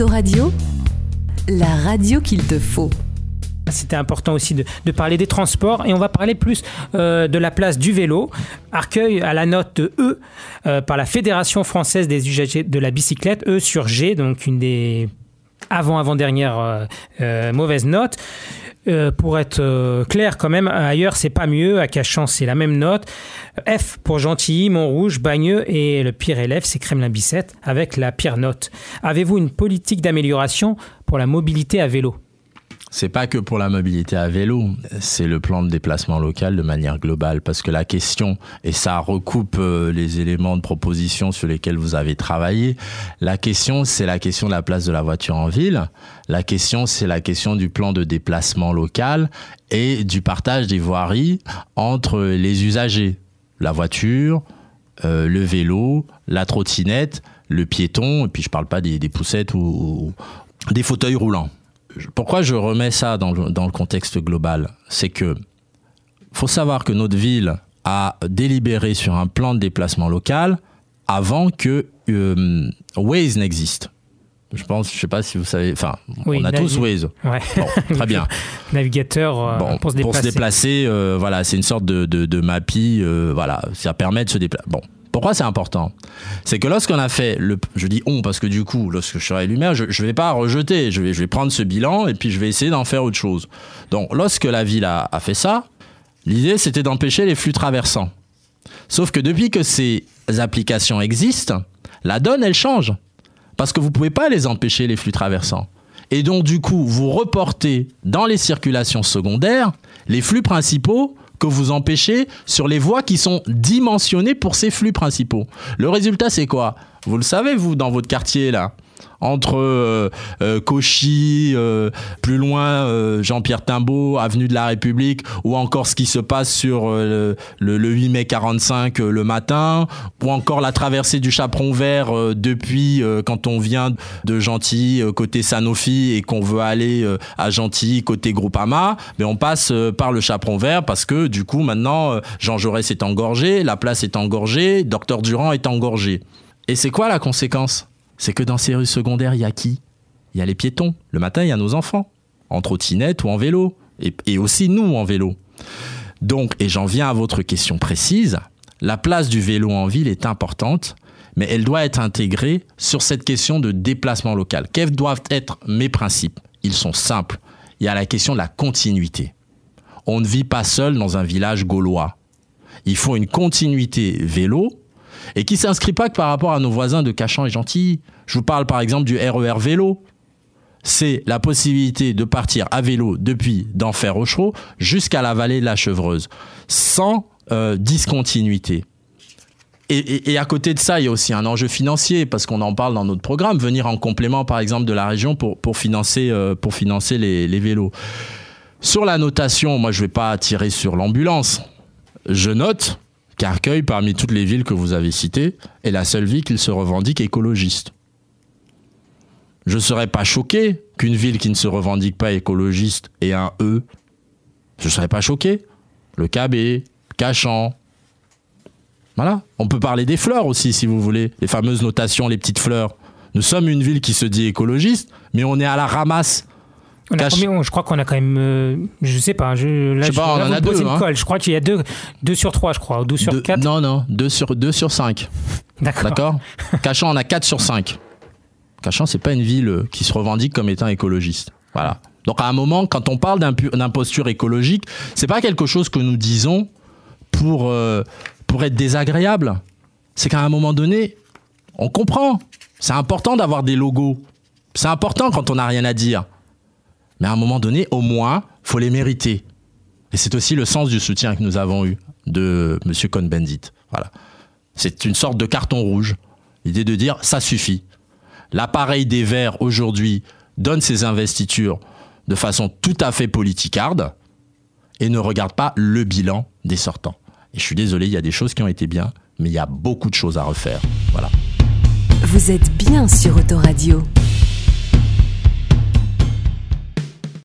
Autoradio, la radio qu'il te faut. C'était important aussi de, parler des transports et on va parler plus euh, de la place du vélo. Arcueil à la note E euh, par la Fédération française des usagers de la bicyclette, E sur G, donc une des avant-avant-dernières euh, euh mauvaises notes. Euh, pour être euh, clair quand même, ailleurs c'est pas mieux, à Cachan c'est la même note. F pour Gentilly, Montrouge, Bagneux et le pire élève c'est Kremlin-Bicêtre avec la pire note. Avez-vous une politique d'amélioration pour la mobilité à vélo? C'est pas que pour la mobilité à vélo, c'est le plan de déplacement local de manière globale. Parce que la question, et ça recoupe euh, les éléments de proposition sur lesquels vous avez travaillé, la question, c'est la question de la place de la voiture en ville. La question, c'est la question du plan de déplacement local et du partage des voiries entre les usagers. La voiture, euh, le vélo, la trottinette, le piéton, et puis je parle pas des, poussettes ou, ou des fauteuils roulants pourquoi je remets ça dans le, dans le contexte global? C'est que faut savoir que notre ville a délibéré sur un plan de déplacement local avant que euh, Waze n'existe. Je pense, je sais pas si vous savez, enfin, Oui, on a tous Waze. Ouais. Bon, très bien. Navigateur euh, Bon, pour se déplacer. euh, voilà, c'est une sorte de, de, euh, voilà, ça permet de se déplacer. Bon, pourquoi c'est important C'est que lorsqu'on a fait le, je dis on parce que du coup, lorsque je serai élu maire, je, je vais pas rejeter, je vais, je vais prendre ce bilan et puis je vais essayer d'en faire autre chose. Donc, lorsque la ville a, a fait ça, l'idée c'était d'empêcher les flux traversants. Sauf que depuis que ces applications existent, la donne elle change parce que vous pouvez pas les empêcher les flux traversants. Et donc du coup, vous reportez dans les circulations secondaires les flux principaux que vous empêchez sur les voies qui sont dimensionnées pour ces flux principaux. Le résultat, c'est quoi? Vous le savez, vous, dans votre quartier, là entre euh, euh, Cauchy, euh, plus loin Jean-Pierre Timbaud, avenue de la République, ou encore ce qui se passe sur le, le 8 mai 45 euh, le matin, ou encore la traversée du Chaperon Vert depuis quand on vient de Gentilly côté Sanofi et qu'on veut aller à Gentilly côté Groupama, mais on passe par le Chaperon Vert parce que du coup maintenant Jean Jaurès est engorgé, la place est engorgée, Docteur Durand est engorgé. Et c'est quoi la conséquence? C'est que dans ces rues secondaires, il y a qui? Il y a les piétons. Le matin, il y a nos enfants, en trottinette ou en vélo. Et, et aussi nous en vélo. Donc, et j'en viens à votre question précise, la place du vélo en ville est importante, mais elle doit être intégrée sur cette question de déplacement local. Quels doivent être mes principes? Ils sont simples. Il y a la question de la continuité. On ne vit pas seul dans un village gaulois. Il faut une continuité vélo et qui s'inscrit pas que par rapport à nos voisins de Cachan et Gentilly. Je vous parle par exemple du RER vélo. C'est la possibilité de partir à vélo depuis d'Enfer Rochereau jusqu'à la vallée de la Chevreuse, sans euh, discontinuité. Et à côté de ça, il y a aussi un enjeu financier, parce qu'on en parle dans notre programme, venir en complément, par exemple, de la région pour, pour financer, euh, pour financer les, les vélos. Sur la notation, moi, je ne vais pas tirer sur l'ambulance. Je note qu'Arcueil, parmi toutes les villes que vous avez citées, est la seule ville qui se revendique écologiste. Je ne serais pas choqué qu'une ville qui ne se revendique pas écologiste ait un E. Je ne serais pas choqué. Le KB, Cachan. Voilà. On peut parler des fleurs aussi, si vous voulez. Les fameuses notations, les petites fleurs. Nous sommes une ville qui se dit écologiste, mais on est à la ramasse. On a combien je crois qu'on a quand même. euh, je sais pas. Je, là, Je sais pas, là, on en a deux, hein. colle. Je crois qu'il y a deux, deux sur trois, je crois, ou deux sur Deux- quatre. non, non, 2 sur, deux sur 5. D'accord. D'accord Cachan, on a 4 sur 5. Cachan, c'est pas une ville euh, qui se revendique comme étant écologiste. Voilà. Donc à un moment, quand on parle d'imposture écologique, c'est pas quelque chose que nous disons pour, euh, pour être désagréable. C'est qu'à un moment donné, on comprend. C'est important d'avoir des logos. C'est important quand on n'a rien à dire. Mais à un moment donné, au moins, faut les mériter. Et c'est aussi le sens du soutien que nous avons eu de M. Cohn-Bendit. Voilà. C'est une sorte de carton rouge. L'idée de dire ça suffit. L'appareil des Verts aujourd'hui donne ses investitures de façon tout à fait politicarde et ne regarde pas le bilan des sortants. Et je suis désolé, il y a des choses qui ont été bien, mais il y a beaucoup de choses à refaire. Voilà. Vous êtes bien sur Autoradio.